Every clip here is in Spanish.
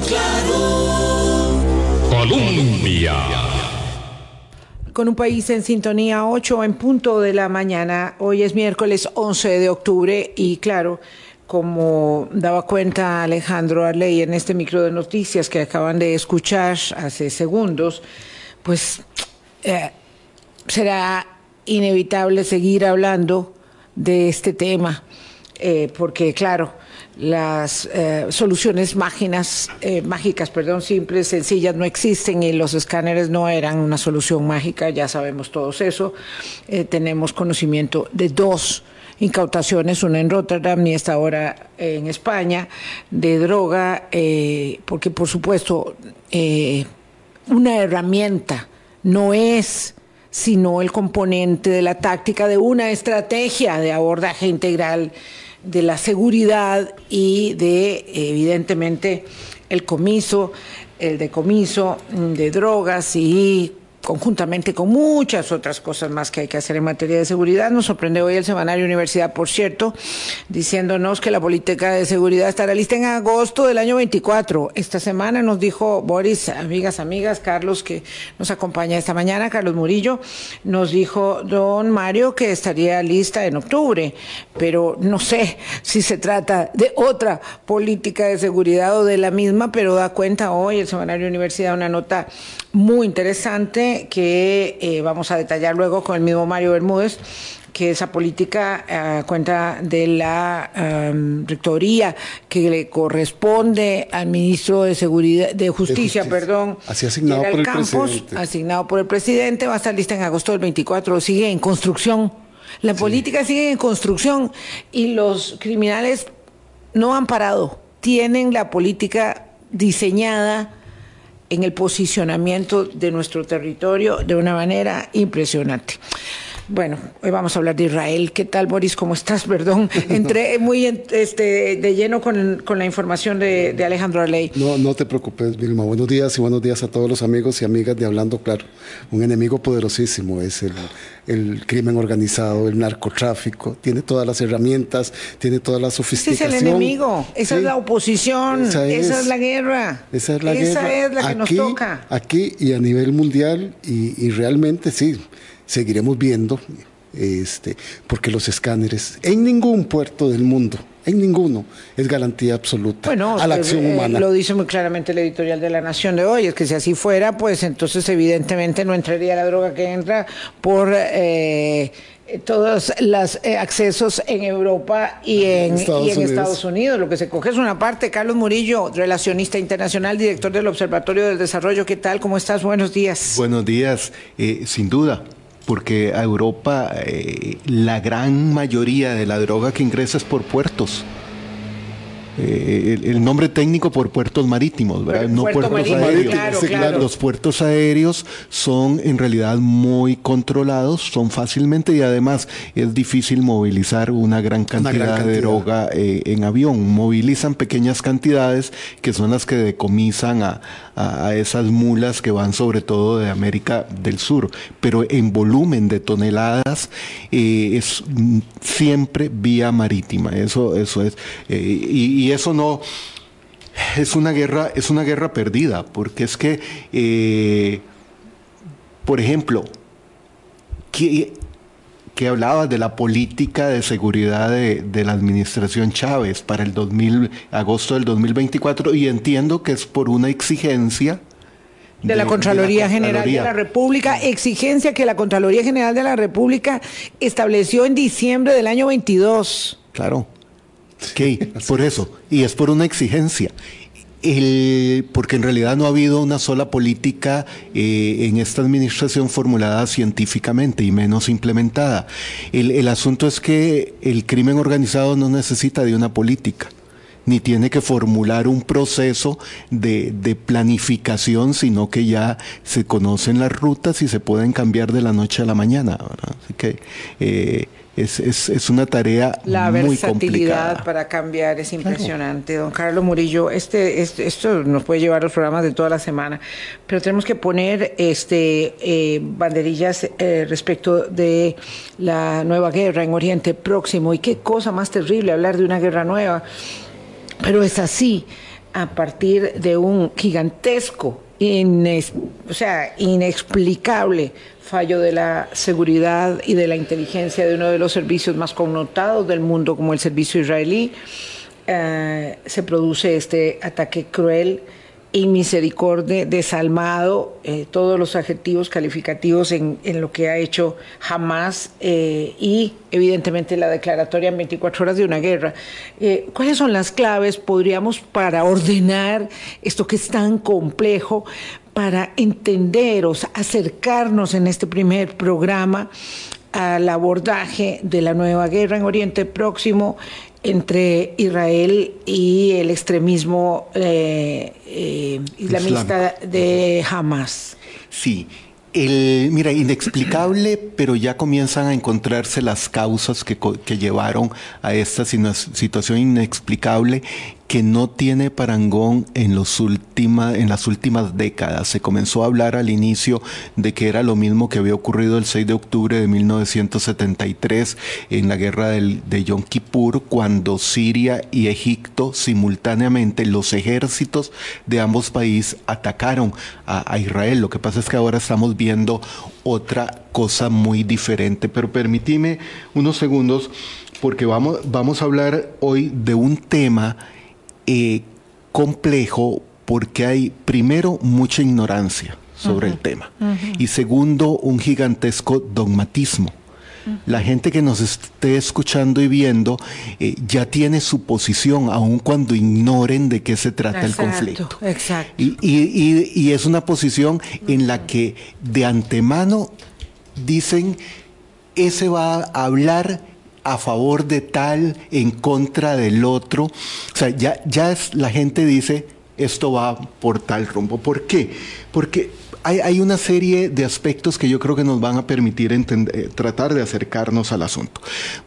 Claro. Colombia. Con un país en sintonía 8 en punto de la mañana. Hoy es miércoles 11 de octubre y claro, como daba cuenta Alejandro Arley en este micro de noticias que acaban de escuchar hace segundos, pues eh, será inevitable seguir hablando de este tema, eh, porque claro, las eh, soluciones máginas, eh, mágicas, perdón, simples, sencillas no existen y los escáneres no eran una solución mágica, ya sabemos todos eso. Eh, tenemos conocimiento de dos incautaciones, una en Rotterdam y esta ahora en España, de droga, porque por supuesto una herramienta no es sino el componente de la táctica de una estrategia de abordaje integral de la seguridad y de, evidentemente, el comiso, el decomiso de drogas y conjuntamente con muchas otras cosas más que hay que hacer en materia de seguridad. Nos sorprende hoy el Semanario Universidad, por cierto, diciéndonos que la política de seguridad estará lista en agosto del año 24. Esta semana nos dijo Boris, amigas, amigas, Carlos, que nos acompaña esta mañana, Carlos Murillo, nos dijo don Mario que estaría lista en octubre, pero no sé si se trata de otra política de seguridad o de la misma, pero da cuenta hoy el Semanario Universidad una nota muy interesante que eh, vamos a detallar luego con el mismo Mario Bermúdez, que esa política eh, cuenta de la um, rectoría que le corresponde al ministro de Seguridad, de Justicia, de justicia. perdón, Así asignado por el Campos, presidente. asignado por el presidente, va a estar lista en agosto del 24, sigue en construcción. La política sigue en construcción y los criminales no han parado, tienen la política diseñada en el posicionamiento de nuestro territorio de una manera impresionante. Bueno, hoy vamos a hablar de Israel. ¿Qué tal, Boris? ¿Cómo estás? Perdón, entré muy en- este, de lleno con, con la información de, de Alejandro Arley. No, no te preocupes, Vilma. Buenos días y buenos días a todos los amigos y amigas de Hablando Claro. Un enemigo poderosísimo es el, el crimen organizado, el narcotráfico. Tiene todas las herramientas, tiene toda la Ese es sofisticación. el enemigo, esa Sí. es la oposición, esa Esa es, la guerra. Esa es la Esa guerra. es la que nos aquí, toca. Aquí y a nivel mundial y, y realmente sí, seguiremos viendo, este, porque los escáneres en ningún puerto del mundo, en ninguno, es garantía absoluta Bueno, a la eh, acción eh, humana. lo dice muy claramente el editorial de La Nación de hoy, es que si así fuera, pues entonces evidentemente no entraría la droga que entra por eh, eh, todos los eh, accesos en Europa y en, Estados y en Unidos. Estados Unidos. Lo que se coge es una parte. Carlos Murillo, relacionista internacional, director del Observatorio del Desarrollo. ¿Qué tal? ¿Cómo estás? Buenos días. Buenos días, Eh, sin duda, porque a Europa eh, la gran mayoría de la droga que ingresa es por puertos. Eh, el, el nombre técnico por puertos marítimos, ¿verdad? No puerto puertos marítimo, aéreos. claro, Sí, claro. Los puertos aéreos son en realidad muy controlados, son fácilmente y además es difícil movilizar una gran Una cantidad, de droga eh, en avión. Movilizan pequeñas cantidades que son las que decomisan a, a- a esas mulas que van sobre todo de América del Sur. Pero en volumen de toneladas eh, es siempre vía marítima. Eso, eso es. y, y eso no es una guerra, es una guerra perdida, porque es que, eh, por ejemplo, que, que hablabas de la política de seguridad de, de la administración Chávez para el 2000, agosto del 2024, y entiendo que es por una exigencia de la Contraloría General de la. República, exigencia que la Contraloría General de la República estableció en diciembre del año 22. Claro. Ok, por eso. Y es por una exigencia. El- porque en realidad no ha habido una sola política eh, en esta administración formulada científicamente y menos implementada. El, el asunto es que el crimen organizado no necesita de una política ni tiene que formular un proceso de, de planificación, sino que ya se conocen las rutas y se pueden cambiar de la noche a la mañana. ¿verdad? Así que eh, es, es, es una tarea La muy versatilidad complicada. para cambiar es impresionante. Don Carlos Murillo, este, este- esto nos puede llevar los programas de toda la semana, pero tenemos que poner este eh, banderillas eh, respecto de la nueva guerra en Oriente Próximo. Y qué cosa más terrible hablar de una guerra nueva. Pero es así. a partir de un gigantesco, o sea, inexplicable fallo de la seguridad y de la inteligencia de uno de los servicios más connotados del mundo como el servicio israelí, eh, se produce este ataque cruel y misericordia, desalmado, eh, todos los adjetivos calificativos en, lo que ha hecho Hamas eh, y evidentemente la declaratoria en 24 horas de una guerra. Eh, ¿Cuáles son las claves, podríamos, para ordenar esto que es tan complejo, para entender o acercarnos en este primer programa al abordaje de la nueva guerra en Oriente Próximo entre Israel y el extremismo eh, eh, islamista de Hamas. Sí, el, mira, inexplicable, pero ya comienzan a encontrarse las causas que, que llevaron a esta situación inexplicable que no tiene parangón en, los última, en las últimas décadas. Se comenzó a hablar al inicio de que era lo mismo que había ocurrido el 6 de octubre de 1973 en la guerra del, de Yom Kippur, cuando Siria y Egipto simultáneamente los ejércitos de ambos países atacaron a, Israel. Lo que pasa es que ahora estamos viendo otra cosa muy diferente. Pero permitime unos segundos porque vamos, vamos a hablar hoy de un tema eh, complejo porque hay, primero, mucha ignorancia sobre el tema y segundo, un gigantesco dogmatismo. La gente que nos esté escuchando y viendo eh, ya tiene su posición, aun cuando ignoren de qué se trata el conflicto. Exacto. Y, y, y, es una posición en la que de antemano dicen, ese va a hablar a favor de tal, en contra del otro. O sea, ya, ya es, la gente dice, esto va por tal rumbo. ¿Por qué? Porque hay, hay, una serie de aspectos que yo creo que nos van a permitir entender, tratar de acercarnos al asunto.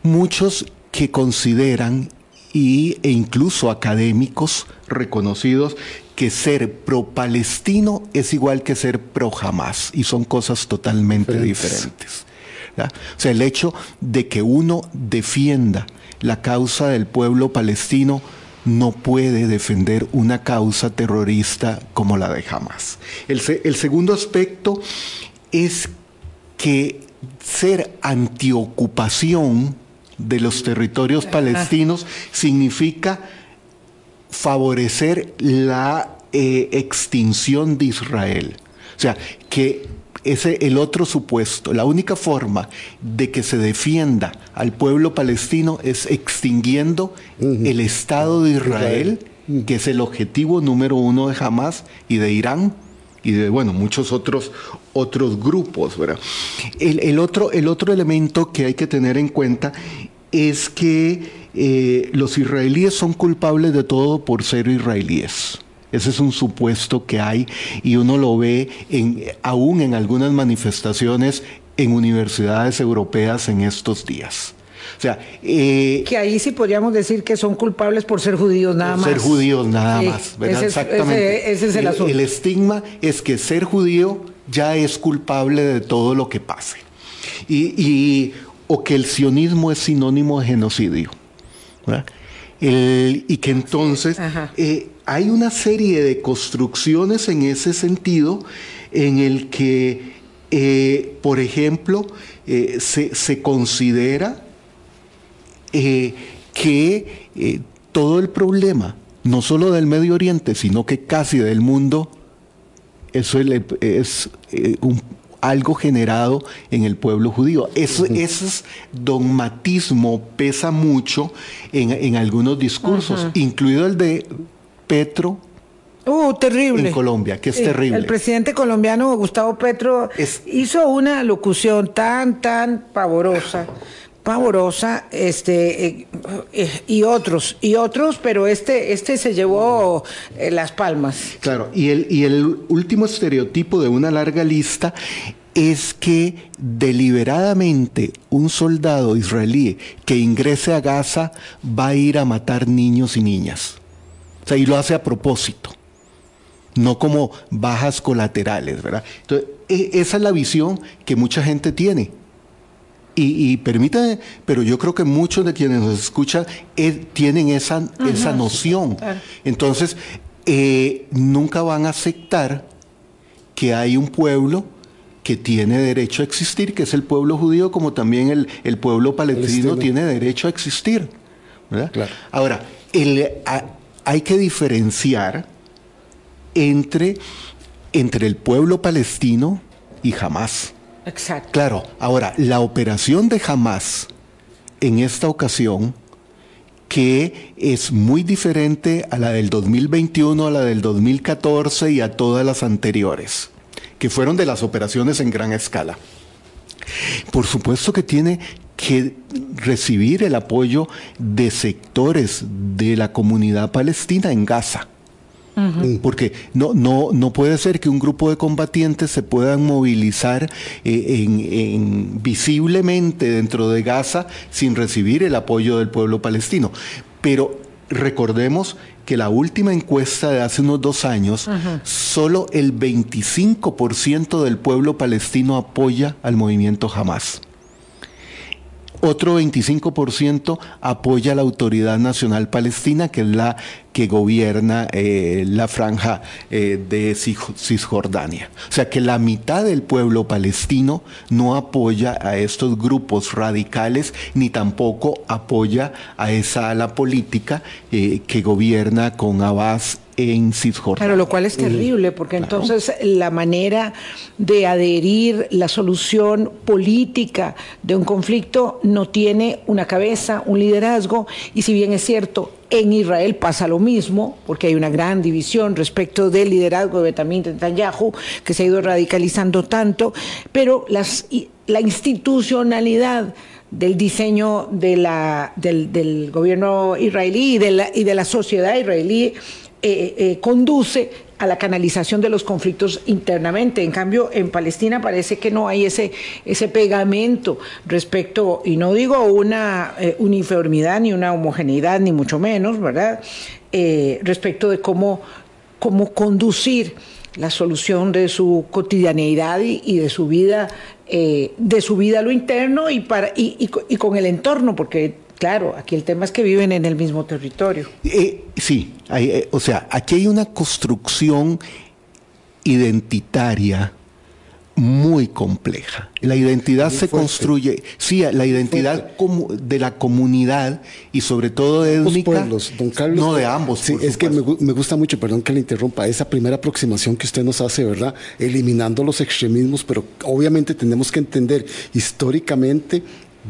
Muchos que consideran y, e incluso académicos reconocidos que ser pro-palestino es igual que ser pro-jamás y son cosas totalmente diferentes. O sea, el hecho de que uno defienda la causa del pueblo palestino no puede defender una causa terrorista como la de Hamas. El, el segundo aspecto es que ser antiocupación de los territorios palestinos significa favorecer la eh, extinción de Israel. O sea, que ese el otro supuesto. La única forma de que se defienda al pueblo palestino es extinguiendo el Estado de Israel, que es el objetivo número uno de Hamas y de Irán y de bueno muchos otros otros grupos. El, otro, el otro elemento que hay que tener en cuenta es que eh, los israelíes son culpables de todo por ser israelíes. Ese es un supuesto que hay y uno lo ve en, aún en algunas manifestaciones en universidades europeas en estos días. O sea, eh, que ahí sí podríamos decir que son culpables por ser judíos nada más. Ser judíos nada más, ¿verdad? Exactamente. Ese, es el, asunto. El estigma es que ser judío ya es culpable de todo lo que pase. Y, o que el sionismo es sinónimo de genocidio. y que entonces hay una serie de construcciones en ese sentido en el que, eh, por ejemplo, eh, se, considera eh, que todo el problema, no solo del Medio Oriente, sino que casi del mundo, eso es, algo generado en el pueblo judío. Eso, Ese dogmatismo pesa mucho en, algunos discursos, incluido el de Petro Uh, terrible. En Colombia, que es terrible. El presidente colombiano Gustavo Petro hizo una locución tan, tan pavorosa, pavorosa, este, eh, eh, y otros, y otros, pero este, este se llevó eh, las palmas. Claro, y el, y el último estereotipo de una larga lista es que deliberadamente un soldado israelí que ingrese a Gaza va a ir a matar niños y niñas y lo hace a propósito, no como bajas colaterales, ¿verdad? Entonces, e, esa es la visión que mucha gente tiene. Y, permítame, pero yo creo que muchos de quienes nos escuchan eh, tienen esa, esa noción. Entonces, eh, nunca van a aceptar que hay un pueblo que tiene derecho a existir, que es el pueblo judío, como también el, el pueblo palestino, tiene derecho a existir. Ahora, hay que diferenciar entre, entre el pueblo palestino y Hamas. Exacto. Claro, ahora, la operación de Hamas en esta ocasión, que es muy diferente a la del 2021, a la del 2014 y a todas las anteriores, que fueron de las operaciones en gran escala. Por supuesto que tiene que recibir el apoyo de sectores de la comunidad palestina en Gaza. Porque no, no, no puede ser que un grupo de combatientes se puedan movilizar eh, en, visiblemente dentro de Gaza sin recibir el apoyo del pueblo palestino. Pero recordemos que la última encuesta de hace unos dos años, solo el 25% del pueblo palestino apoya al movimiento Hamas. Otro 25% apoya a la Autoridad Nacional Palestina, que es la que gobierna eh, la franja eh, de Cisjordania. O sea que la mitad del pueblo palestino no apoya a estos grupos radicales ni tampoco apoya a esa ala política eh, que gobierna con Abbas en Cisjordania. Claro, lo cual es terrible, porque entonces la manera de adherir la solución política de un conflicto no tiene una cabeza, un liderazgo, y si bien es cierto, en Israel pasa lo mismo, porque hay una gran división respecto del liderazgo de Benjamin Netanyahu, que se ha ido radicalizando tanto, pero las, la institucionalidad del diseño de la, del, del, gobierno israelí y de la, y de la sociedad israelí eh, eh, conduce a la canalización de los conflictos internamente. En cambio, en Palestina parece que no hay ese, ese pegamento respecto, y no digo una eh, uniformidad ni una homogeneidad, ni mucho menos, ¿verdad? respecto de cómo, cómo conducir la solución de su cotidianeidad y, de su vida, de su vida a lo interno y, para, y, y con el entorno, porque Claro, aquí el tema es que viven en el mismo territorio. Eh, sí, eh, o sea, aquí hay una construcción identitaria muy compleja. La identidad se construye, sí, la identidad de la comunidad y sobre todo de pueblos, don Carlos. No de ambos. Sí, es que me, me, gusta mucho, perdón que le interrumpa, esa primera aproximación que usted nos hace, ¿verdad? Eliminando los extremismos, pero obviamente tenemos que entender históricamente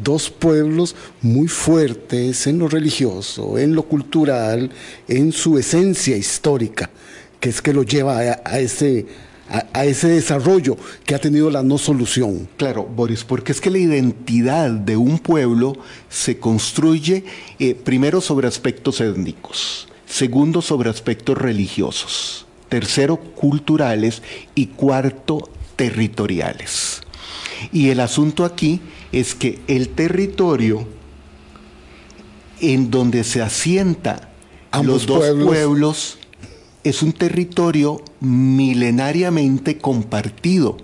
dos pueblos muy fuertes en lo religioso, en lo cultural, en su esencia histórica, que es que lo lleva a, ese, a, ese desarrollo que ha tenido la no solución. Claro, Boris, porque es que la identidad de un pueblo se construye eh, primero sobre aspectos étnicos, segundo sobre aspectos religiosos, tercero culturales y cuarto territoriales. Y el asunto aquí es que el territorio en donde se asienta los dos pueblos. es un territorio milenariamente compartido.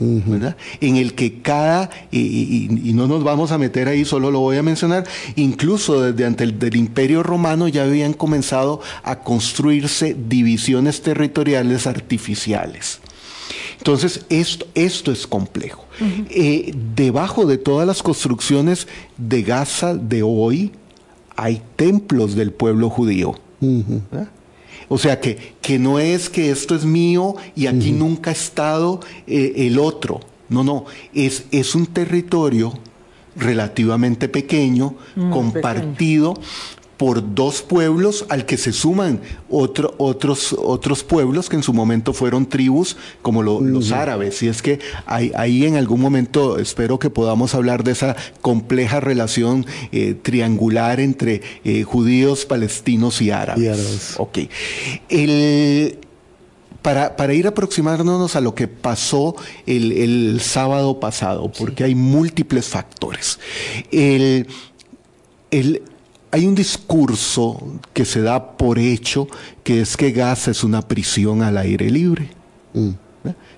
En el que cada, y, no nos vamos a meter ahí, solo lo voy a mencionar, incluso desde ante el del Imperio Romano ya habían comenzado a construirse divisiones territoriales artificiales. Entonces, esto, esto es complejo. Eh, debajo de todas las construcciones de Gaza de hoy, hay templos del pueblo judío. O sea que, que, no es que esto es mío y aquí nunca ha estado eh, el otro. No, no, es, es un territorio relativamente pequeño, compartido, por dos pueblos al que se suman otro, otros, otros pueblos que en su momento fueron tribus como los árabes. Y es que ahí, en algún momento espero que podamos hablar de esa compleja relación eh, triangular entre eh, judíos, palestinos y árabes. Ok. para, ir aproximándonos a lo que pasó el, sábado pasado, porque hay múltiples factores. el, hay un discurso que se da por hecho que es que Gaza es una prisión al aire libre. Mm.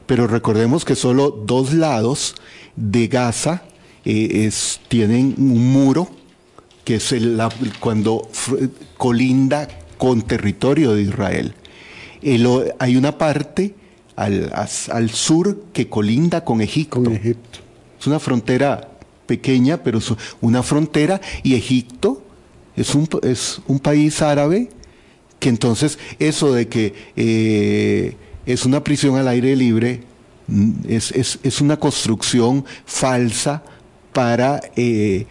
Pero recordemos que solo dos lados de Gaza eh, tienen un muro que es el, cuando colinda con territorio de Israel. hay una parte al, al, sur que colinda con Egipto. Con Egipto. Es una frontera pequeña, pero es una frontera, y Egipto es un, es un país árabe que entonces eso de que eh, es una prisión al aire libre mm, es, es, es una construcción falsa para eh,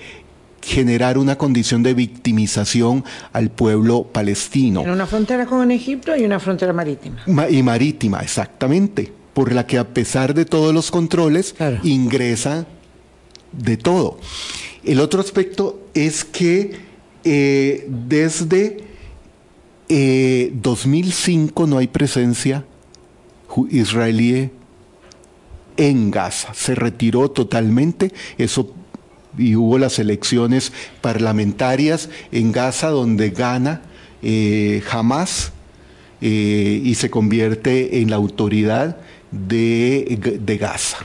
generar una condición de victimización al pueblo palestino. En una frontera con Egipto y una frontera marítima. y marítima, exactamente, por la que a pesar de todos los controles ingresa de todo. El otro aspecto es que eh, desde 2005 eh, no hay presencia israelí en Gaza. Se retiró totalmente. Eso y hubo las elecciones parlamentarias en Gaza donde gana eh, Hamas eh, y se convierte en la autoridad de, de Gaza.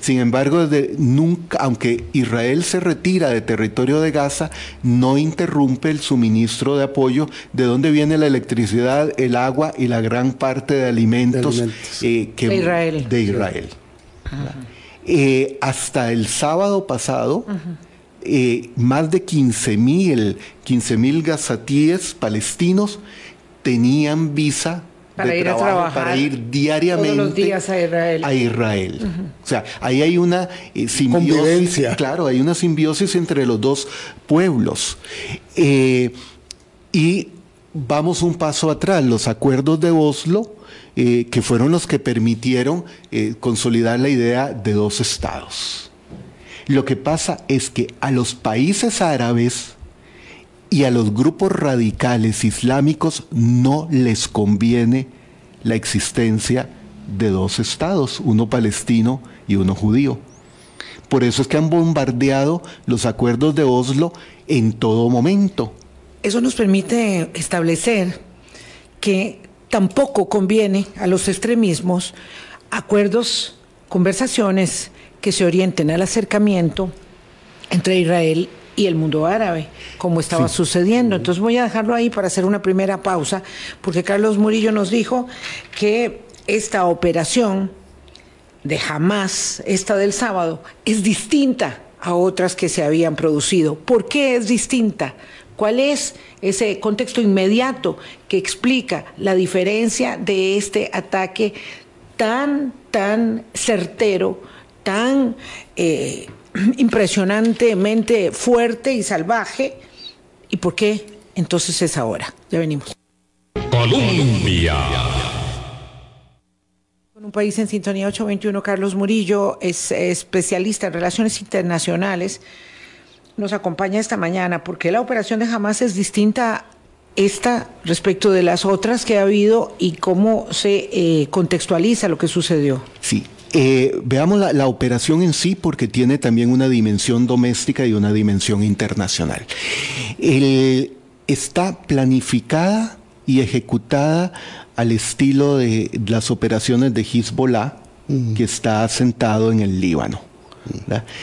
Sin embargo, nunca, aunque Israel se retira de territorio de Gaza, no interrumpe el suministro de apoyo de donde viene la electricidad, el agua y la gran parte de alimentos, eh, de Israel. De Israel. Eh, hasta el sábado pasado, eh, más de 15 mil 15 gazatíes palestinos tenían visa para ir a trabajar para ir diariamente todos los días a Israel. A Israel. O sea, ahí hay una eh, simbiosis. Claro, hay una simbiosis entre los dos pueblos. Eh, y vamos un paso atrás. Los acuerdos de Oslo, eh, que fueron los que permitieron consolidar la idea de dos estados. Lo que pasa es que a los países árabes y a los grupos radicales islámicos no les conviene la existencia de dos estados, uno palestino y uno judío. Por eso es que han bombardeado los acuerdos de Oslo en todo momento. Eso nos permite establecer que tampoco conviene a los extremismos acuerdos, conversaciones que se orienten al acercamiento entre Israel y el mundo árabe, como estaba sucediendo. Entonces voy a dejarlo ahí para hacer una primera pausa, porque Carlos Murillo nos dijo que esta operación de jamás, esta del sábado, es distinta a otras que se habían producido. ¿Por qué es distinta? ¿Cuál es ese contexto inmediato que explica la diferencia de este ataque tan, tan certero, tan eh, impresionantemente fuerte y salvaje. ¿Y por qué entonces es ahora? Ya venimos. Colombia. Con un país en sintonía 821, Carlos Murillo es especialista en relaciones internacionales. Nos acompaña esta mañana porque la operación de Hamas es distinta esta respecto de las otras que ha habido y cómo se eh, contextualiza lo que sucedió. Sí, eh, veamos la, operación en sí porque tiene también una dimensión doméstica y una dimensión internacional. está planificada y ejecutada al estilo de las operaciones de Hezbollah, que está asentado en el Líbano.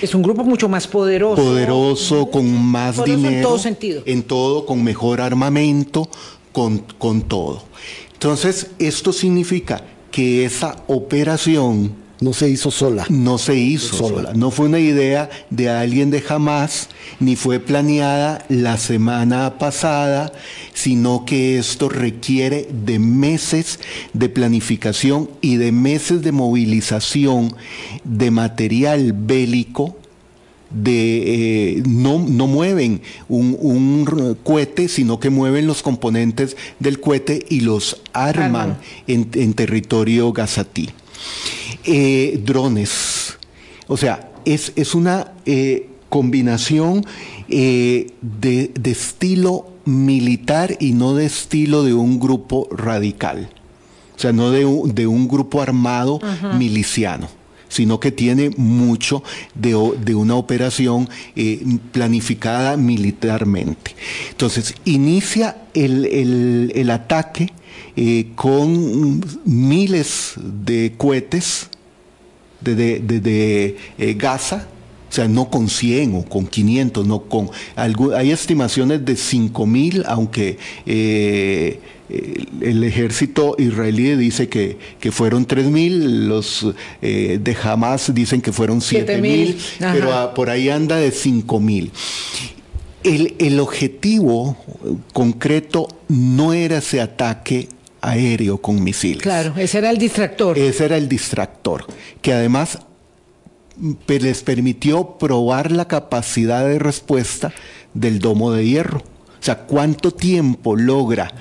Es un grupo mucho más poderoso. Poderoso, con más dinero. En todo sentido. En todo, con mejor armamento, con, con todo. Entonces, esto significa que esa operación no se hizo sola. No se hizo sola. No fue una idea de alguien de jamás, ni fue planeada la semana pasada, sino que esto requiere de meses de planificación y de meses de movilización de material bélico de eh, no, no, mueven un, cohete, sino que mueven los componentes del cohete y los arman en, en territorio gazatí. Eh, drones. O sea, es, es una eh, combinación eh, de, estilo militar y no de estilo de un grupo radical. O sea, no de un, de un grupo armado miliciano sino que tiene mucho de, una operación planificada militarmente. Entonces, inicia el, el ataque con miles de cohetes desde de, eh, Gaza O sea, no con 100 o con 500, no con... hay estimaciones de 5 mil, aunque eh, el ejército israelí dice que, fueron 3 mil, los eh, de Hamas dicen que fueron 7 mil, pero por ahí anda de 5 mil. El, el objetivo concreto no era ese ataque aéreo con misiles. Claro, ese era el distractor. Ese era el distractor, que además les permitió probar la capacidad de respuesta del domo de hierro. O sea, cuánto tiempo logra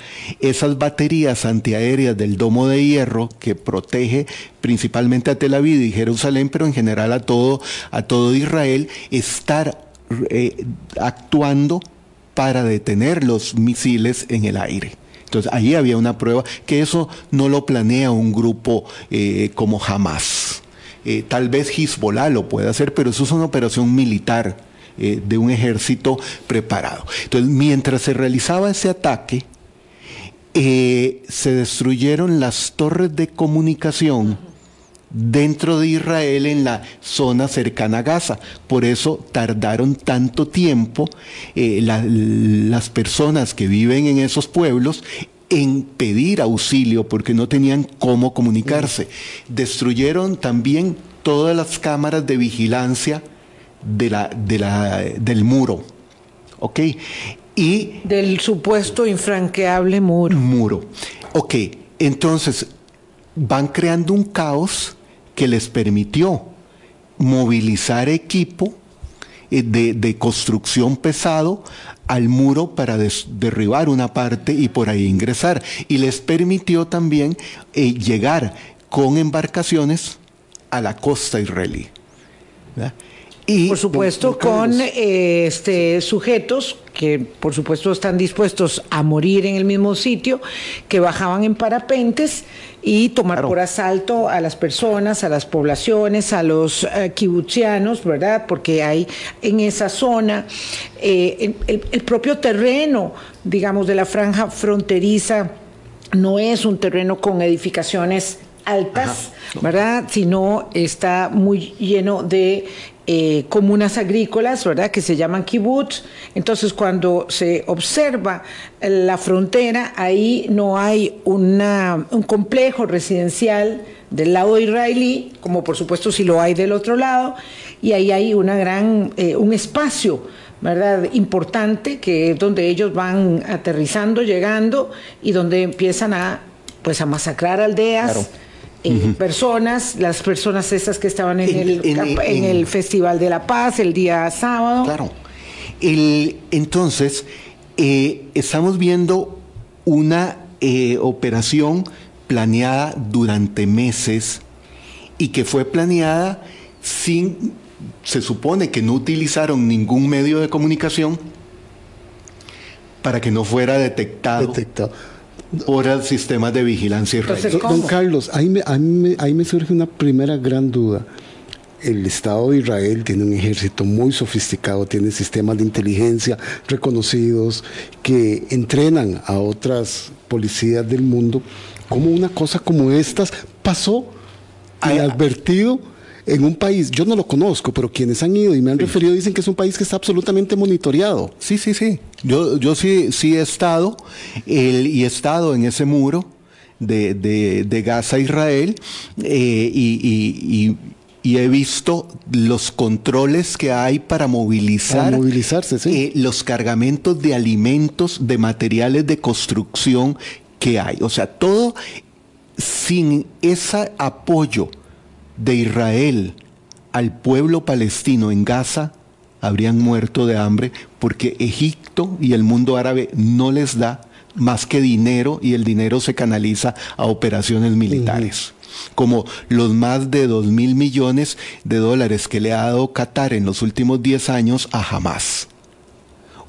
esas baterías antiaéreas del domo de hierro que protege principalmente a Tel Aviv y Jerusalén, pero en general a todo, a todo Israel, estar eh, actuando para detener los misiles en el aire. Entonces ahí había una prueba que eso no lo planea un grupo eh, como Hamas. Eh, tal vez Hezbollah lo puede hacer, pero eso es una operación militar eh, de un ejército preparado. Entonces, mientras se realizaba ese ataque, se destruyeron las torres de comunicación dentro de Israel en la zona cercana a Gaza. Por eso tardaron tanto tiempo las personas que viven en esos pueblos en pedir auxilio porque no tenían cómo comunicarse. Destruyeron también todas las cámaras de vigilancia de la, de la, del muro. ¿Ok? Y... Del supuesto infranqueable muro. Muro. Ok, entonces van creando un caos que les permitió movilizar equipo eh, de, de construcción pesado al muro para derribar una parte y por ahí ingresar. Y les permitió también eh, llegar con embarcaciones a la costa israelí. Y, por supuesto, con eh, este, sujetos que por supuesto están dispuestos a morir en el mismo sitio, que bajaban en parapentes y tomar por asalto a las personas, a las poblaciones, a los uh, ¿verdad? Porque hay en esa zona eh, el, propio terreno, digamos, de la franja fronteriza no es un terreno con edificaciones altas, ¿verdad? Sino está muy lleno de eh, comunas agrícolas, ¿verdad? Que se llaman kibbutz. Entonces, cuando se observa la frontera, ahí no hay una, un complejo residencial del lado israelí, como por supuesto si lo hay del otro lado, y ahí hay una gran, eh, un espacio, ¿verdad? Importante, que es donde ellos van aterrizando, llegando, y donde empiezan a, pues, a masacrar aldeas personas, las personas esas que estaban en, el, en, el Festival de la Paz el día sábado. Claro. El, entonces, eh, estamos viendo una eh, operación planeada durante meses y que fue planeada sin, se supone que no utilizaron ningún medio de comunicación para que no fuera detectado. detectado por el sistema de vigilancia israelí. Don Carlos, ahí me, ahí me surge una primera gran duda el Estado de Israel tiene un ejército muy sofisticado, tiene sistemas de inteligencia reconocidos que entrenan a otras policías del mundo. ¿Cómo una cosa como estas pasó inadvertido? En un país, yo no lo conozco, pero quienes han ido y me han referido dicen que es un país que está absolutamente monitoreado. Sí, sí, sí. Yo, yo sí, sí he estado y he estado en ese muro de, de, Gaza, Israel, eh, y, he visto los controles que hay para movilizar movilizarse, eh, los cargamentos de alimentos, de materiales de construcción que hay. O sea, todo sin ese apoyo de Israel al pueblo palestino en Gaza habrían muerto de hambre porque Egipto y el mundo árabe no les da más que dinero y el dinero se canaliza a operaciones militares. Como los más de dos mil millones de dólares que le ha dado Qatar en los últimos 10 años a Hamas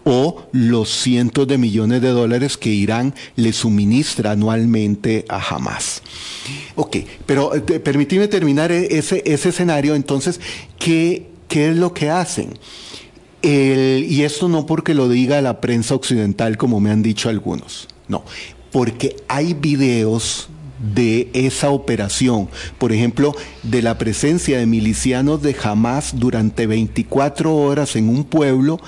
o los cientos de millones de dólares que Irán le suministra anualmente a Hamas. Ok, pero eh, permíteme terminar e-, ese, ese escenario. Entonces, ¿qué, ¿qué es lo que hacen? y esto no porque lo diga la prensa occidental como me han dicho algunos, no, porque hay videos de esa operación, por ejemplo, de la presencia de milicianos de Hamas durante 24 horas en un pueblo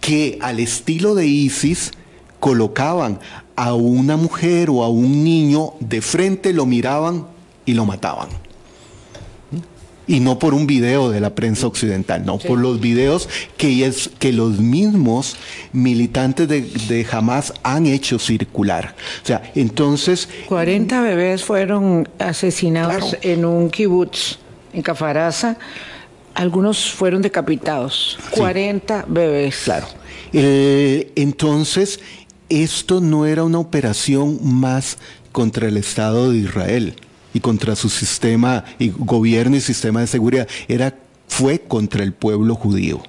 que al estilo de ISIS colocaban a una mujer o a un niño de frente, lo miraban y lo mataban. Y no por un video de la prensa occidental, no, por los videos que, es, que los mismos militantes de, de Hamas han hecho circular. O sea, entonces... 40 bebés fueron asesinados claro. en un kibutz en Cafaraza. Algunos fueron decapitados. 40 sí. bebés. Claro. Eh, entonces, esto no era una operación más contra el Estado de Israel y contra su sistema y gobierno y sistema de seguridad, era, fue contra el pueblo judío.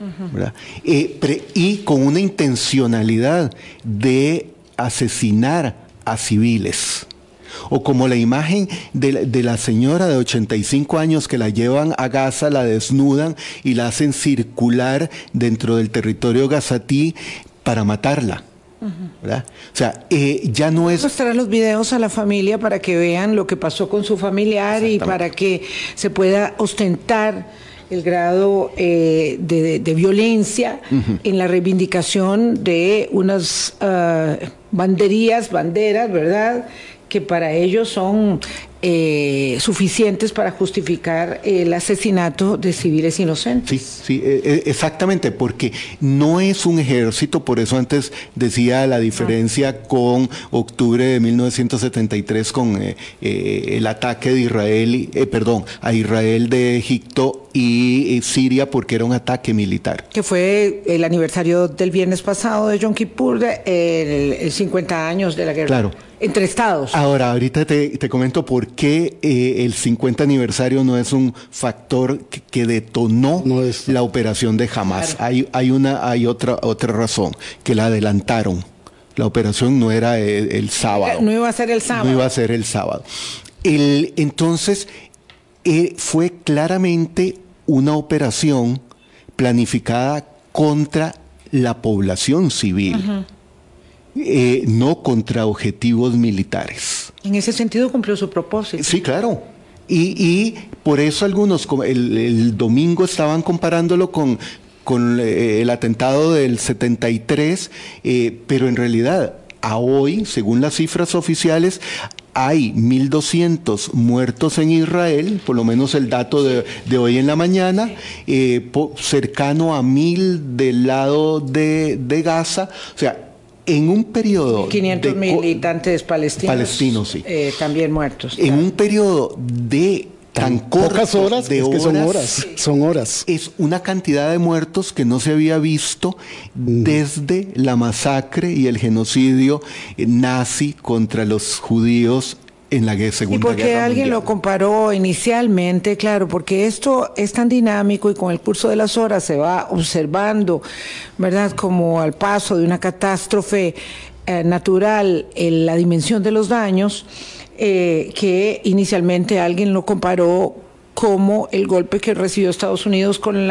Uh -huh. eh, pre, y con una intencionalidad de asesinar a civiles. O como la imagen de la, de la, señora de 85 años que la llevan a Gaza, la desnudan y la hacen circular dentro del territorio gazatí para matarla. ¿Verdad? O sea, eh, ya no es... Mostrar los videos a la familia para que vean lo que pasó con su familiar y para que se pueda ostentar el grado eh, de, de, de, violencia uh -huh. en la reivindicación de unas uh, banderías, banderas, ¿verdad? que para ellos son eh, suficientes para justificar el asesinato de civiles inocentes. Sí, sí, eh, exactamente, porque no es un ejército, por eso antes decía la diferencia ah. con octubre de 1973 con eh, el ataque de Israel, perdón, a Israel de Egipto y Siria porque era un ataque militar. Que fue el aniversario del viernes pasado de Yom Kippur, el, el 50 años de la guerra. Claro entre estados. Ahora, ahorita te, te comento por qué eh, el 50 aniversario no es un factor que, que detonó no es... la operación de Hamas. Claro. Hay, hay, una, hay otra, otra razón, que la adelantaron. La operación no era el, el, sábado. No iba a ser el sábado. No iba a ser el sábado. El, entonces, eh, fue claramente una operación planificada contra la población civil. Eh, no contra objetivos militares. En ese sentido cumplió su propósito. Sí, claro. Y, y por eso algunos, el, el, domingo estaban comparándolo con, con eh, el atentado del 73, eh, pero en realidad a hoy, según las cifras oficiales, hay 1.200 muertos en Israel, por lo menos el dato de, de hoy en la mañana, eh, cercano a 1.000 del lado de, de Gaza. O sea, en un periodo 500 de, militantes palestinos, palestinos sí. eh, también muertos. En claro. un periodo de tan pocas horas, de es horas, que son horas, son horas. Es una cantidad de muertos que no se había visto mm. desde la masacre y el genocidio nazi contra los judíos en la Segunda y porque Guerra alguien Mundial. lo comparó inicialmente, claro, porque esto es tan dinámico y con el curso de las horas se va observando, ¿verdad? Como al paso de una catástrofe eh, natural en la dimensión de los daños, eh, que inicialmente alguien lo comparó como el golpe que recibió Estados Unidos con el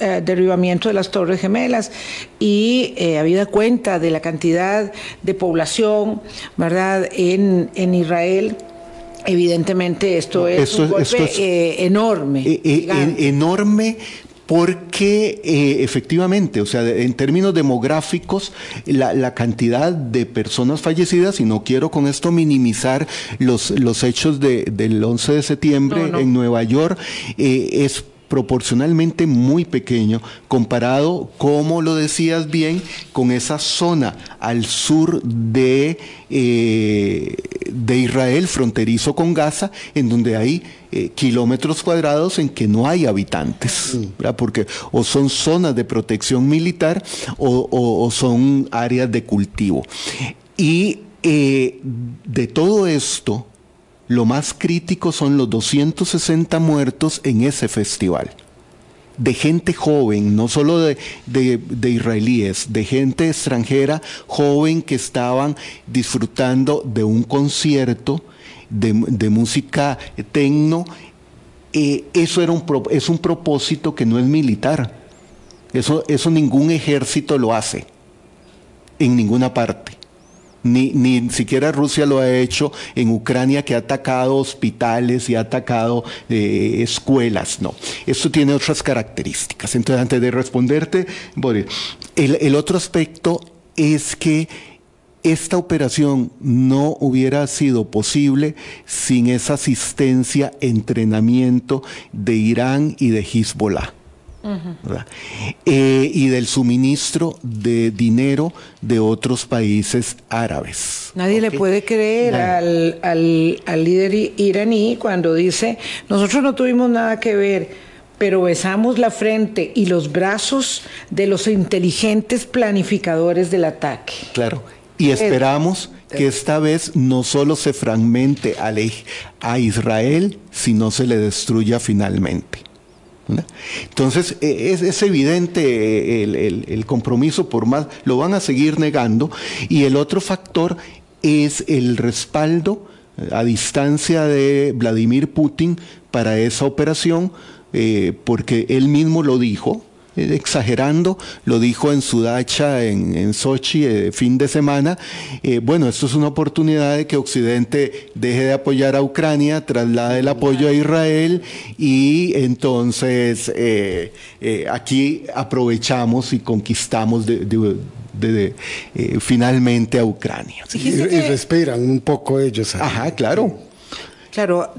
eh, derribamiento de las Torres Gemelas y eh, habida cuenta de la cantidad de población, ¿verdad?, en, en Israel. Evidentemente esto es esto, un golpe esto es, eh, enorme. en, enorme porque eh, efectivamente, o sea, en términos demográficos, la, la, cantidad de personas fallecidas, y no quiero con esto minimizar los, los hechos de, del 11 de septiembre no, no. en Nueva York, eh, es proporcionalmente muy pequeño comparado, como lo decías bien, con esa zona al sur de, eh, de Israel, fronterizo con Gaza, en donde hay eh, kilómetros cuadrados en que no hay habitantes, ¿verdad? porque o son zonas de protección militar o, o, o son áreas de cultivo. Y eh, de todo esto, lo más crítico son los 260 muertos en ese festival. De gente joven, no solo de, de, israelíes, de gente extranjera joven que estaban disfrutando de un concierto de, de música tecno. Eh, eso era un, es un propósito que no es militar. Eso, eso ningún ejército lo hace, en ninguna parte. Ni, ni siquiera Rusia lo ha hecho en Ucrania, que ha atacado hospitales y ha atacado eh, escuelas. No, esto tiene otras características. Entonces, antes de responderte, Boris, el, el otro aspecto es que esta operación no hubiera sido posible sin esa asistencia, entrenamiento de Irán y de Hezbollah. Eh, y del suministro de dinero de otros países árabes. Nadie le puede creer al, al- al líder iraní cuando dice, nosotros no tuvimos nada que ver, pero besamos la frente y los brazos de los inteligentes planificadores del ataque. Claro. Y esperamos que esta vez no solo se fragmente a Israel, sino se le destruya finalmente. Entonces, eh, es, evidente eh, el compromiso, por más, lo van a seguir negando. Y el otro factor es el respaldo eh, a distancia de Vladimir Putin para esa operación, eh, porque él mismo lo dijo, eh, exagerando, lo dijo en su dacha en, en Sochi eh, fin de semana. Eh, bueno, esto es una oportunidad de que Occidente deje de apoyar a Ucrania, traslade el apoyo a Israel y entonces eh, eh, aquí aprovechamos y conquistamos de- de- de- de, eh, finalmente a Ucrania. Y, y respiran un poco ellos. ahí. Ajá, claro. Claro,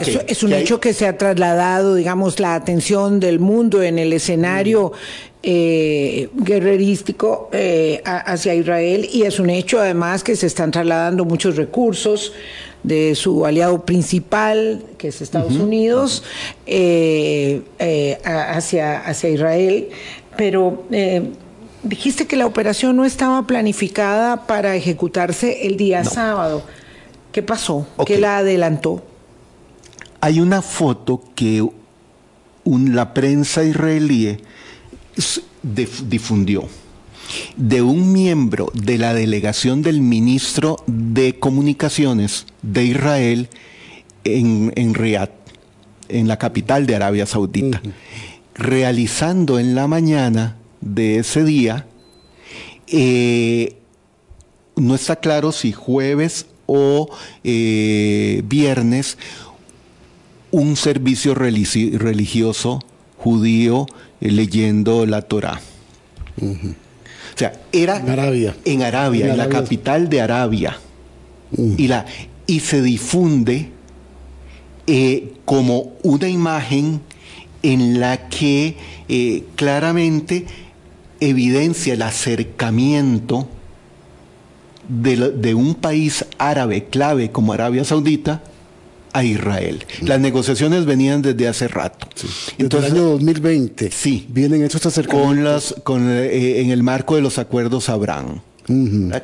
Eso es un hay- hecho que se ha trasladado, digamos, la atención del mundo en el escenario eh, guerrerístico eh, a- hacia Israel y es un hecho además que se están trasladando muchos recursos de su aliado principal, que es Estados Unidos, eh, hacia, hacia Israel. Pero dijiste que la operación no estaba planificada para ejecutarse el día sábado. ¿Qué pasó? Ok. ¿Qué la adelantó? Hay una foto que un- la prensa israelí difundió de un miembro de la delegación del ministro de Comunicaciones de Israel en, en Riyadh, en la capital de Arabia Saudita, realizando en la mañana de ese día, eh, no está claro si jueves o eh, viernes, un servicio religi- religioso judío eh, leyendo la Torá. O sea, era En Arabia. en Arabia, En en la capital de Arabia. Y, la, y se difunde eh, como una imagen en la que eh, claramente evidencia el acercamiento de un país árabe clave como Arabia Saudita a Israel. Las negociaciones venían desde hace rato. Desde el año 2020 Sí. vienen estos acercamientos. con las, con, eh, en el marco de los acuerdos Abraham,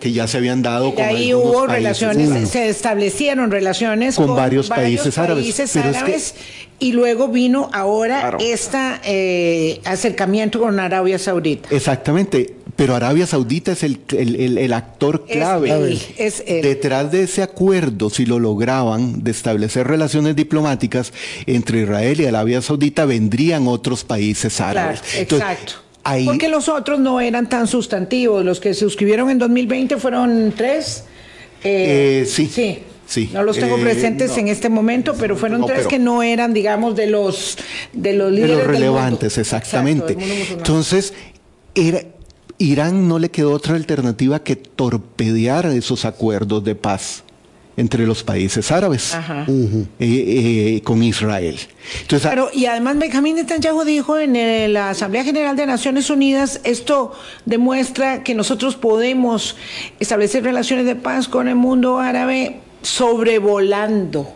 que ya se habían dado Y con ahí hubo países. relaciones, se establecieron relaciones Con varios países árabes. países Pero es que- árabes, y luego vino ahora Claro. este acercamiento con Arabia Saudita. Exactamente, pero Arabia Saudita es el, el- el- el actor Es clave. él, es él. Detrás de ese acuerdo, si lo lograban, de establecer relaciones diplomáticas entre Israel y Arabia Saudita, vendrían otros países Claro, árabes. Entonces, exacto. ahí- Porque los otros no eran tan sustantivos. Los que se suscribieron en 2020 fueron tres. Eh, sí, Sí. sí. No los tengo Eh, presentes no. en este momento, pero fueron No, tres pero- que no eran, digamos, de los de los de líderes los del mundo. relevantes, Exacto, exactamente. Entonces, era, Irán no le quedó otra alternativa que torpedear esos acuerdos de paz entre los países árabes Ajá. eh, eh, con Israel. Entonces, Pero, y además Benjamín Netanyahu dijo en eh, la Asamblea General de Naciones Unidas, esto demuestra que nosotros podemos establecer relaciones de paz con el mundo árabe sobrevolando.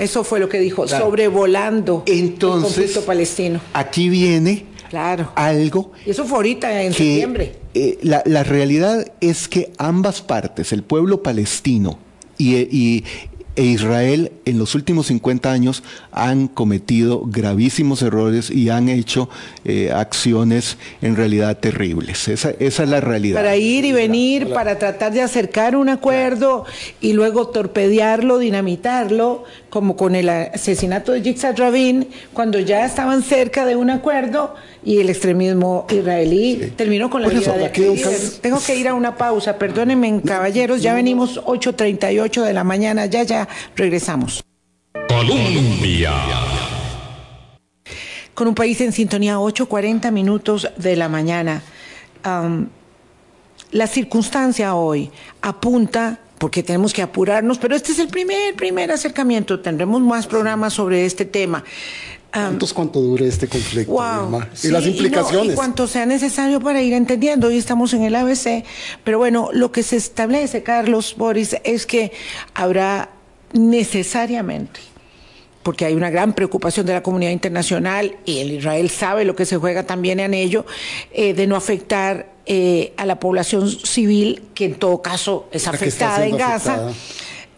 Eso fue lo que dijo, Claro. sobrevolando el entonces conflicto palestino. aquí viene Claro. algo Y eso fue ahorita en que septiembre. eh, la, la realidad es que ambas partes, el pueblo palestino y, y- e Israel, en los últimos 50 años han cometido gravísimos errores y han hecho eh, acciones en realidad terribles. Esa, esa es la realidad. Para ir y venir, para tratar de acercar un acuerdo y luego torpedearlo, dinamitarlo, como con el asesinato de Yitzhak Rabin, cuando ya estaban cerca de un acuerdo y el extremismo israelí terminó con la vida de Tengo que ir a una pausa, perdónenme caballeros, ya venimos 8.38 de la mañana, ya, ya, regresamos. Colombia. Con un país en sintonía, 8.40 minutos de la mañana. la circunstancia hoy apunta porque tenemos que apurarnos, pero este es el primer, primer acercamiento. Tendremos más programas sobre este tema. ¿Cuántos cuánto dure este conflicto? y las implicaciones. Y, cuanto sea necesario para ir entendiendo. Hoy estamos en el ABC, pero bueno, lo que se establece, Carlos Boris, es que habrá necesariamente porque hay una gran preocupación de la comunidad internacional y el Israel sabe lo que se juega también en ello, eh, de no afectar eh, a la población civil, que en todo caso es afectada en Gaza.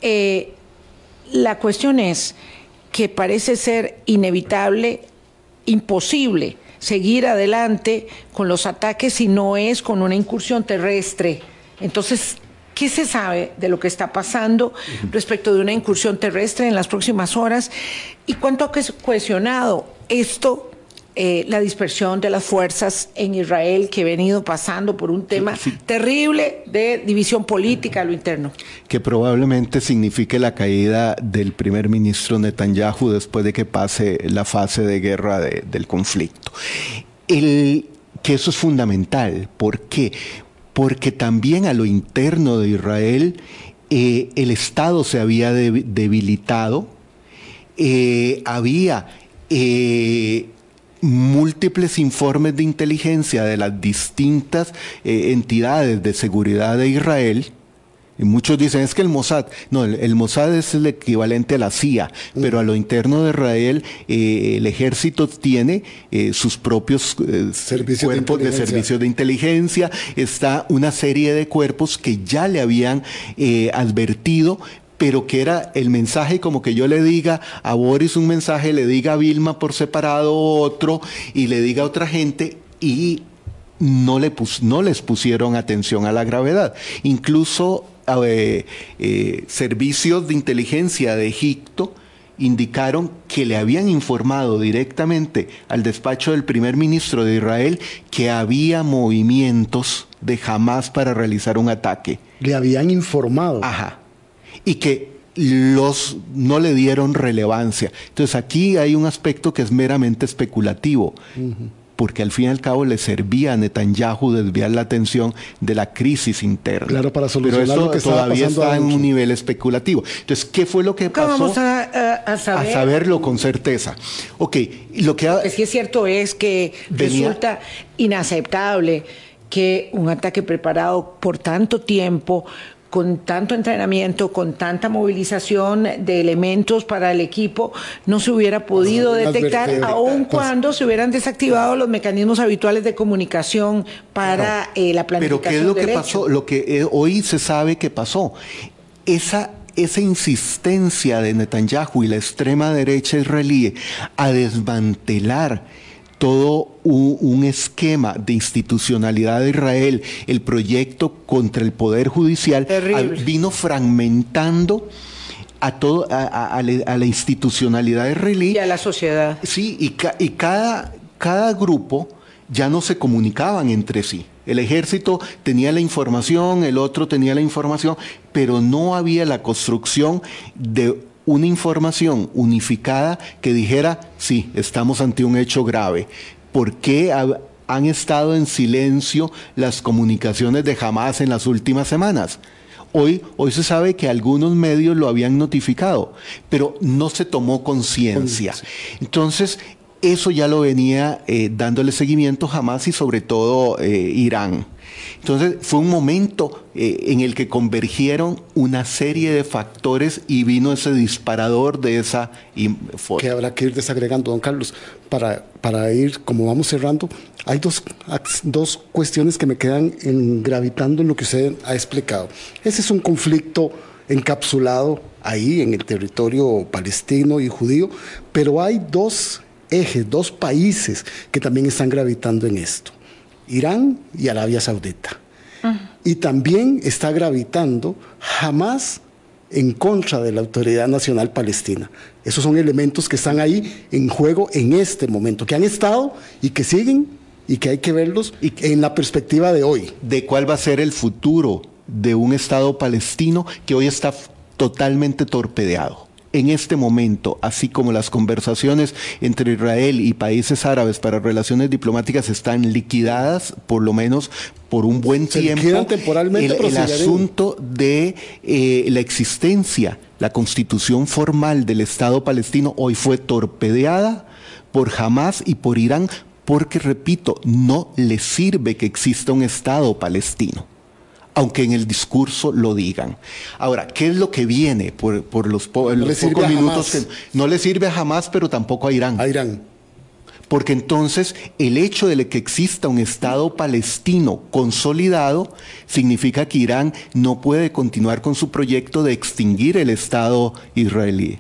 Eh, la cuestión es que parece ser inevitable, imposible seguir adelante con los ataques si no es con una incursión terrestre. Entonces, ¿Qué se sabe de lo que está pasando respecto de una incursión terrestre en las próximas horas? ¿Y cuánto ha cohesionado esto eh, la dispersión de las fuerzas en Israel que ha venido pasando por un tema terrible de división política a lo interno. Que probablemente signifique la caída del primer ministro Netanyahu después de que pase la fase de guerra del conflicto. El, que eso es fundamental. ¿Por qué? Porque también a lo interno de Israel eh, el Estado se había debilitado, eh, había múltiples informes de inteligencia de las distintas eh, entidades de seguridad de Israel, y muchos dicen, es que el Mossad, no, el, Mossad es el equivalente a la CIA, mm. pero a lo interno de Israel eh, el ejército tiene eh, sus propios cuerpos de, servicios de inteligencia, está una serie de cuerpos que ya le habían advertido pero que era el mensaje como que yo le diga a Boris un mensaje, le diga a Vilma por separado otro y le diga a otra gente y no, le no les pusieron atención a la gravedad. Incluso eh, eh, servicios de inteligencia de Egipto indicaron que le habían informado directamente al despacho del primer ministro de Israel que había movimientos de Hamas para realizar un ataque. Le habían informado. Ajá y que los no le dieron relevancia. Entonces aquí hay un aspecto que es meramente especulativo. Porque al fin y al cabo le servía a Netanyahu desviar la atención de la crisis interna. Claro, para solucionar Pero lo que todavía está en un nivel especulativo. Entonces, ¿qué fue lo que pasó? Vamos a, saber? a, saberlo con certeza. Ok, lo que... es que es cierto es que resulta inaceptable que un ataque preparado por tanto tiempo con tanto entrenamiento, con tanta movilización de elementos para el equipo, no se hubiera podido detectar, aun cuando se hubieran desactivado los mecanismos habituales de comunicación para eh, la planificación. Pero ¿qué es lo que pasó? Lo que eh, hoy se sabe que pasó. Esa esa insistencia de Netanyahu y la extrema derecha israelí a desmantelar todo un, esquema de institucionalidad de Israel, el proyecto contra el Poder Judicial, vino fragmentando a, todo, a, la, institucionalidad israelí. Y a la sociedad. Sí, y, y cada, cada grupo ya no se comunicaban entre sí. El ejército tenía la información, el otro tenía la información, pero no había la construcción de una información unificada que dijera, sí, estamos ante un hecho grave. ¿Por qué han estado en silencio las comunicaciones de Hamas en las últimas semanas? Hoy, hoy se sabe que algunos medios lo habían notificado, pero no se tomó conciencia. Entonces, eso ya lo venía eh, dándole seguimiento Hamas y sobre todo eh, Irán. Entonces fue un momento eh, en el que convergieron una serie de factores y vino ese disparador de esa foto. Que habrá que ir desagregando, don Carlos. Para, para ir, como vamos cerrando, hay dos, dos cuestiones que me quedan gravitando en lo que usted ha explicado. Ese es un conflicto encapsulado ahí en el territorio palestino y judío, pero hay dos ejes, dos países que también están gravitando en esto. Irán y Arabia Saudita. Y también está gravitando jamás en contra de la Autoridad Nacional Palestina. Esos son elementos que están ahí en juego en este momento, que han estado y que siguen y que hay que verlos en la perspectiva de hoy. De cuál va a ser el futuro de un Estado palestino que hoy está totalmente torpedeado en este momento, así como las conversaciones entre Israel y países árabes para relaciones diplomáticas están liquidadas, por lo menos por un buen tiempo, temporalmente el, asunto de eh, la existencia, la constitución formal del Estado palestino hoy fue torpedeada por Hamas y por Irán, porque, repito, no le sirve que exista un Estado palestino aunque en el discurso lo digan. Ahora, ¿qué es lo que viene por, los, pocos minutos? Que no le sirve a jamás, pero tampoco a Irán. A Irán. Porque entonces el hecho de que exista un Estado palestino consolidado significa que Irán no puede continuar con su proyecto de extinguir el Estado israelí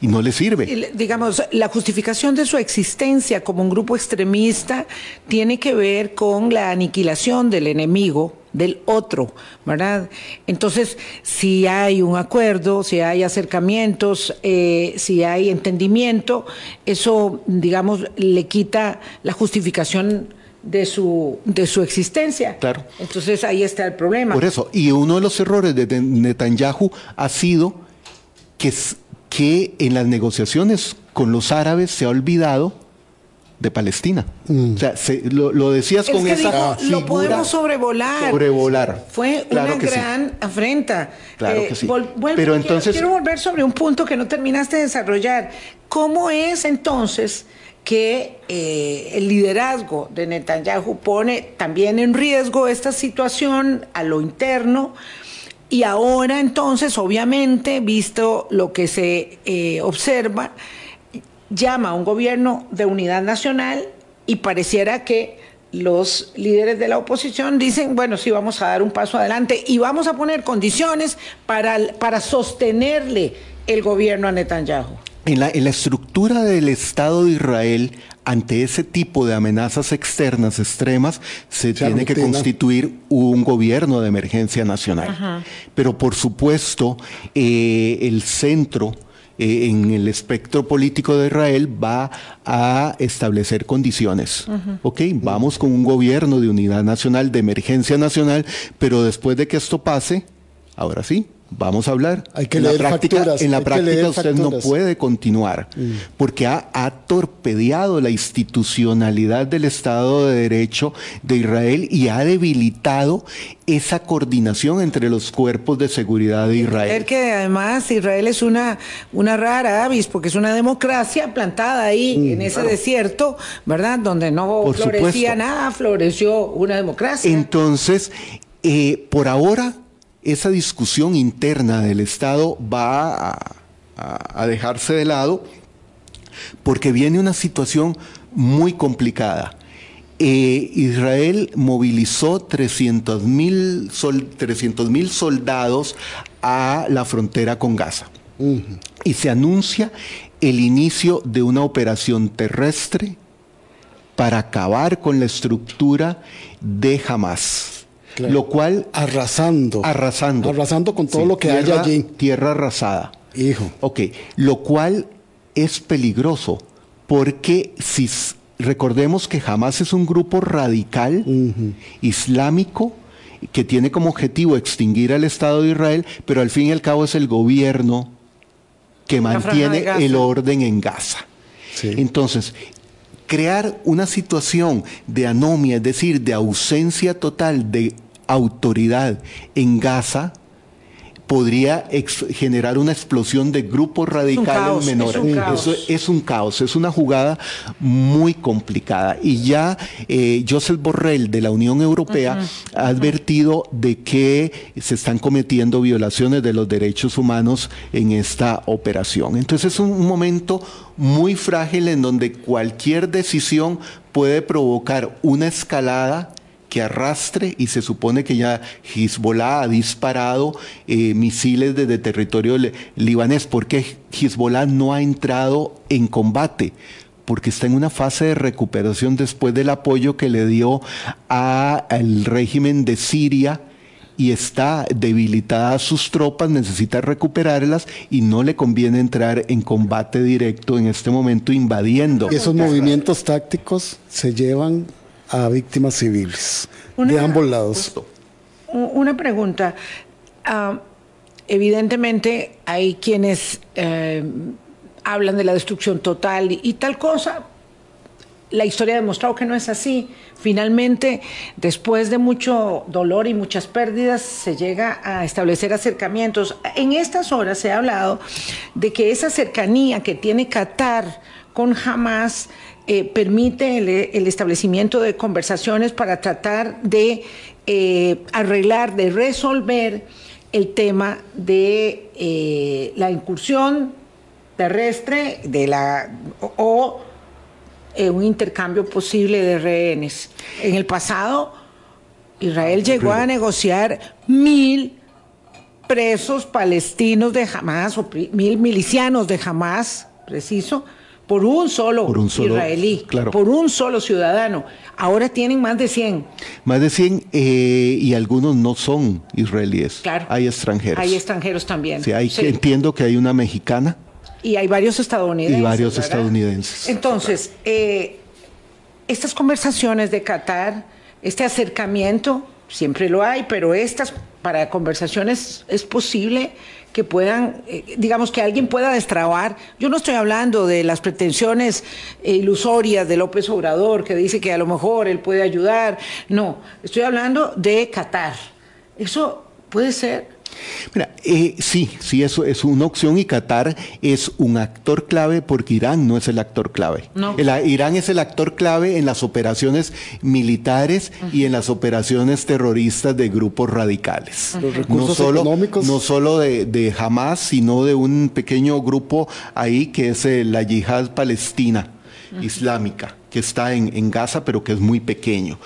y no le sirve. Digamos, la justificación de su existencia como un grupo extremista tiene que ver con la aniquilación del enemigo, del otro, ¿verdad? Entonces, si hay un acuerdo, si hay acercamientos, eh, si hay entendimiento, eso, digamos, le quita la justificación de su, de su existencia. Claro. Entonces ahí está el problema. Por eso, y uno de los errores de Netanyahu ha sido que que en las negociaciones con los árabes se ha olvidado de Palestina. Mm. O sea, lo, decías con esa Lo podemos sobrevolar. Sobrevolar. Fue una gran afrenta. Claro que eh, sí. Pero entonces... Quiero volver sobre un punto que no terminaste de desarrollar. ¿Cómo es entonces que eh, el liderazgo de Netanyahu pone también en riesgo esta situación a lo interno? Y ahora entonces, obviamente, visto lo que se eh, observa, llama a un gobierno de unidad nacional y pareciera que los líderes de la oposición dicen, bueno, sí, vamos a dar un paso adelante y vamos a poner condiciones para, para sostenerle el gobierno a Netanyahu. En la, en la estructura del Estado de Israel ante ese tipo de amenazas externas extremas se tiene que constituir un gobierno de emergencia nacional. Pero por supuesto, eh, el centro eh, en el espectro político de Israel va a establecer condiciones. Ok, vamos con un gobierno de unidad nacional, de emergencia nacional, pero después de que esto pase, ahora sí, Vamos a hablar. Hay que en la práctica, En la práctica usted no puede continuar mm. porque ha, ha, torpedeado la institucionalidad del Estado de Derecho de Israel y ha debilitado esa coordinación entre los cuerpos de seguridad de Israel. que además Israel es una, una rara avis porque es una democracia plantada ahí mm, en ese desierto, ¿verdad? Donde no florecía nada, floreció una democracia. Entonces, eh, por ahora esa discusión interna del Estado va a, dejarse de lado porque viene una situación muy complicada. Eh, Israel movilizó 300 mil soldados a la frontera con Gaza. Y se anuncia el inicio de una operación terrestre para acabar con la estructura de Hamas. Lo cual... Arrasando. Arrasando. Arrasando con todo lo que hay allí. Tierra arrasada. Hijo. Ok. Lo cual es peligroso porque si recordemos que jamás es un grupo radical islámico que tiene como objetivo extinguir al Estado de Israel, pero al fin y al cabo es el gobierno que mantiene el orden en Gaza. Entonces, crear una situación de anomia, es decir, de ausencia total de autoridad en Gaza podría generar una explosión de grupos radicales menores. Es un, Eso es un caos, es una jugada muy complicada. Y ya eh, Joseph Borrell de la Unión Europea ha advertido de que se están cometiendo violaciones de los derechos humanos en esta operación. Entonces es un momento muy frágil en donde cualquier decisión puede provocar una escalada que arrastre y se supone que ya Hezbollah ha disparado eh, misiles desde territorio libanés. ¿Por qué Hezbollah no ha entrado en combate? porque está en una fase de recuperación después del apoyo que le dio al régimen de Siria y está debilitada sus tropas, necesita recuperarlas y no le conviene entrar en combate directo en este momento invadiendo. Y esos movimientos tácticos se llevan a víctimas civiles Una- de ambos lados. Una pregunta. Ah, evidentemente hay quienes eh, hablan de la destrucción total y, y tal cosa. La historia ha demostrado que no es así. Finalmente, después de mucho dolor y muchas pérdidas, se llega a establecer acercamientos. En estas horas se ha hablado de que esa cercanía que tiene Qatar con Hamas eh, permite el, el establecimiento de conversaciones para tratar de eh, arreglar, de resolver el tema de eh, la incursión terrestre de la o, un intercambio posible de rehenes. En el pasado, Israel llegó a negociar mil presos palestinos de Hamas o mil milicianos de Hamas, preciso, por un solo, Por un solo- israelí, claro. por un solo ciudadano. Ahora tienen más de 100. Más de 100 eh, y algunos no son israelíes. Claro. Hay extranjeros. Hay extranjeros también. Sí, hay, Sí. Entiendo que hay una mexicana. Y hay varios estadounidenses. Y varios ¿verdad? estadounidenses. Entonces, eh, estas conversaciones de Qatar, este acercamiento, siempre lo hay, pero estas para conversaciones es posible que puedan, eh, digamos, que alguien pueda destrabar. Yo no estoy hablando de las pretensiones eh, ilusorias de López Obrador, que dice que a lo mejor él puede ayudar. No, estoy hablando de Qatar. Eso puede ser. Mira, eh, sí, sí, eso es una opción y Qatar es un actor clave porque Irán no es el actor clave. No. El- Irán es el actor clave en las operaciones militares y en las operaciones terroristas de grupos radicales. Los no recursos solo, económicos. no solo de, de Hamas, sino de un pequeño grupo ahí que es eh, la yihad palestina islámica, que está en, en Gaza, pero que es muy pequeño.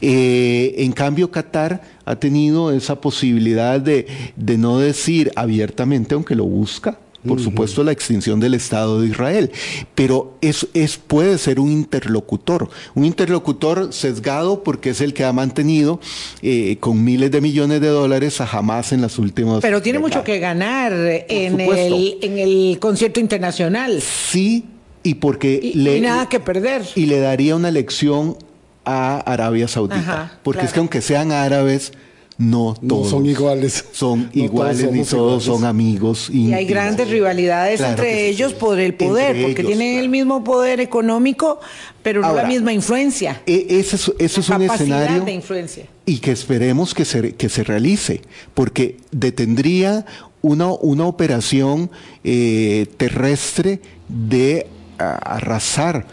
Eh, en cambio, Qatar ha tenido esa posibilidad de, de no decir abiertamente, aunque lo busca, por supuesto, la extinción del Estado de Israel. Pero es, es, puede ser un interlocutor, un interlocutor sesgado porque es el que ha mantenido eh, con miles de millones de dólares a Hamas en las últimas. Pero tiene mucho que ganar en el, en el concierto internacional. Sí, y porque Y, le, y nada que perder. y le daría una lección a Arabia Saudita. Ajá, porque es que aunque sean árabes, no No todos son iguales. son No iguales todos ni todos iguales. son amigos. Y hay grandes rivalidades Claro entre sí. ellos por el poder, Entre porque ellos, tienen el mismo poder económico, pero no Ahora, la misma influencia. E- ese es, ese es un escenario de influencia. y que esperemos que se, que se realice, porque detendría una, una operación eh, terrestre de arrasar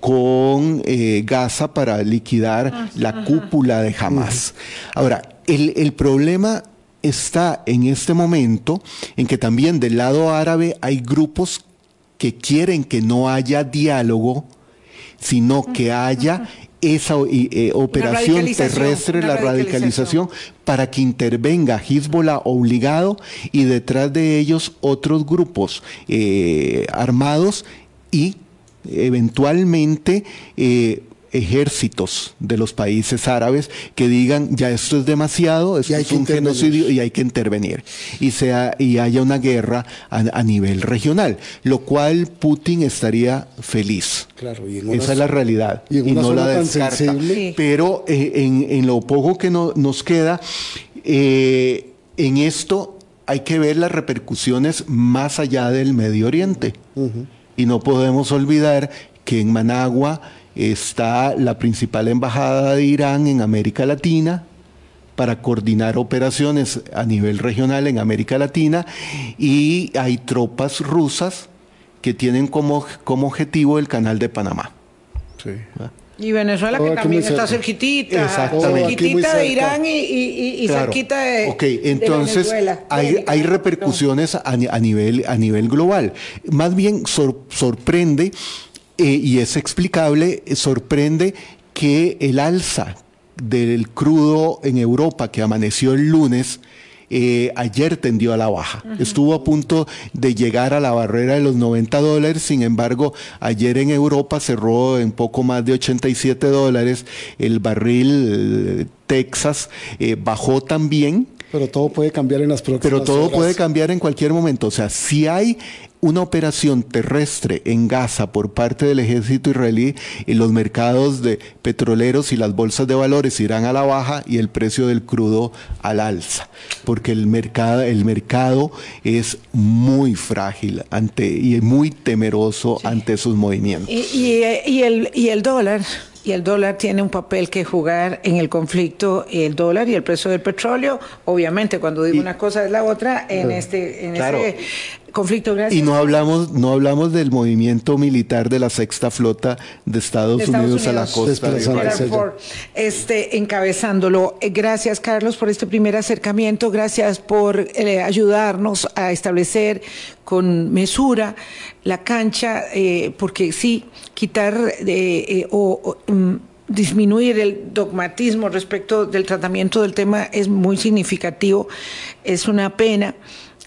con eh, Gaza para liquidar la cúpula de Hamas. Ahora, el, el problema está en este momento en que también del lado árabe hay grupos que quieren que no haya diálogo, sino que haya esa eh, operación terrestre, la radicalización. radicalización, para que intervenga Hezbollah obligado y detrás de ellos otros grupos eh, armados y eventualmente eh, ejércitos de los países árabes que digan ya esto es demasiado, esto Y hay es que un intervenir. genocidio y hay que intervenir y sea y haya una guerra a, a nivel regional, lo cual Putin estaría feliz. Claro, y en una Esa es la realidad y en una no la tan descarta. sensible. Sí. Pero eh, en, en lo poco que no- nos queda, eh, en esto hay que ver las repercusiones más allá del Medio Oriente. Y no podemos olvidar que en Managua está la principal embajada de Irán en América Latina para coordinar operaciones a nivel regional en América Latina y hay tropas rusas que tienen como, como objetivo el canal de Panamá. Sí. Y Venezuela, Todo que también está cerquitita, muy cerquitita de. Irán y, y- y- y Claro. cerquita de, Ok, de entonces Venezuela. hay, hay repercusiones a, a nivel, a nivel global. Más bien sor- sorprende, eh, y es explicable, eh, sorprende que el alza del crudo en Europa que amaneció el lunes, eh, ayer tendió a la baja. Estuvo a punto de llegar a la barrera de los 90 dólares, sin embargo, ayer en Europa cerró en poco más de 87 dólares. El barril eh, Texas eh, bajó también. Pero todo puede cambiar en las próximas Pero todo horas. puede cambiar en cualquier momento. O sea, si hay una operación terrestre en Gaza por parte del ejército israelí y los mercados de petroleros y las bolsas de valores irán a la baja y el precio del crudo al alza, porque el mercado, el mercado es muy frágil ante y muy temeroso ante sus movimientos. Y, y, y el, y el dólar. Y el dólar tiene un papel que jugar en el conflicto, el dólar y el precio del petróleo. Obviamente, cuando digo Y- una cosa es la otra en este, en Claro. este conflicto. Gracias. Y no hablamos, no hablamos del movimiento militar de la sexta flota de Estados, de Estados Unidos, a la costa de. Ford, este, encabezándolo. Eh, Gracias, Carlos, por este primer acercamiento. Gracias por eh, ayudarnos a establecer con mesura la cancha, eh, porque sí, quitar eh, eh, o, o, mm, disminuir el dogmatismo respecto del tratamiento del tema es muy significativo. Es una pena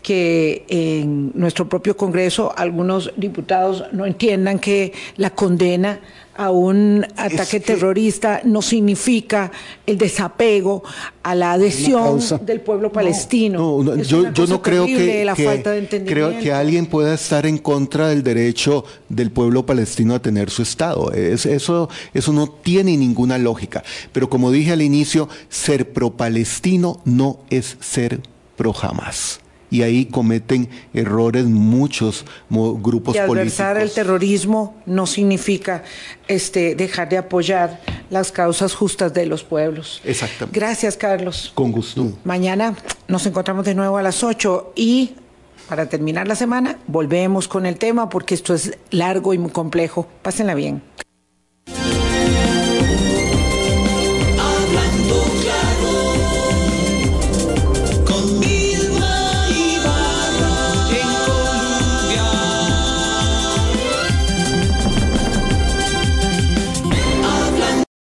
que en nuestro propio Congreso algunos diputados no entiendan que la condena a un ataque terrorista no significa el desapego a la adhesión del pueblo palestino. No, no, Es yo, una yo cosa no creo que, la que- falta de entendimiento. creo que alguien pueda estar en contra del derecho del pueblo palestino a tener su Estado. Es- eso, eso no tiene ninguna lógica. Pero como dije al inicio, ser pro-palestino no es ser pro-Hamas. Y ahí cometen errores muchos grupos y adversar el políticos. terrorismo no significa este, dejar de apoyar las causas justas de los pueblos. Exactamente. Gracias, Carlos. Con gusto. Mañana nos encontramos de nuevo a las 8 y para terminar la semana volvemos con el tema porque esto es largo y muy complejo. Pásenla bien.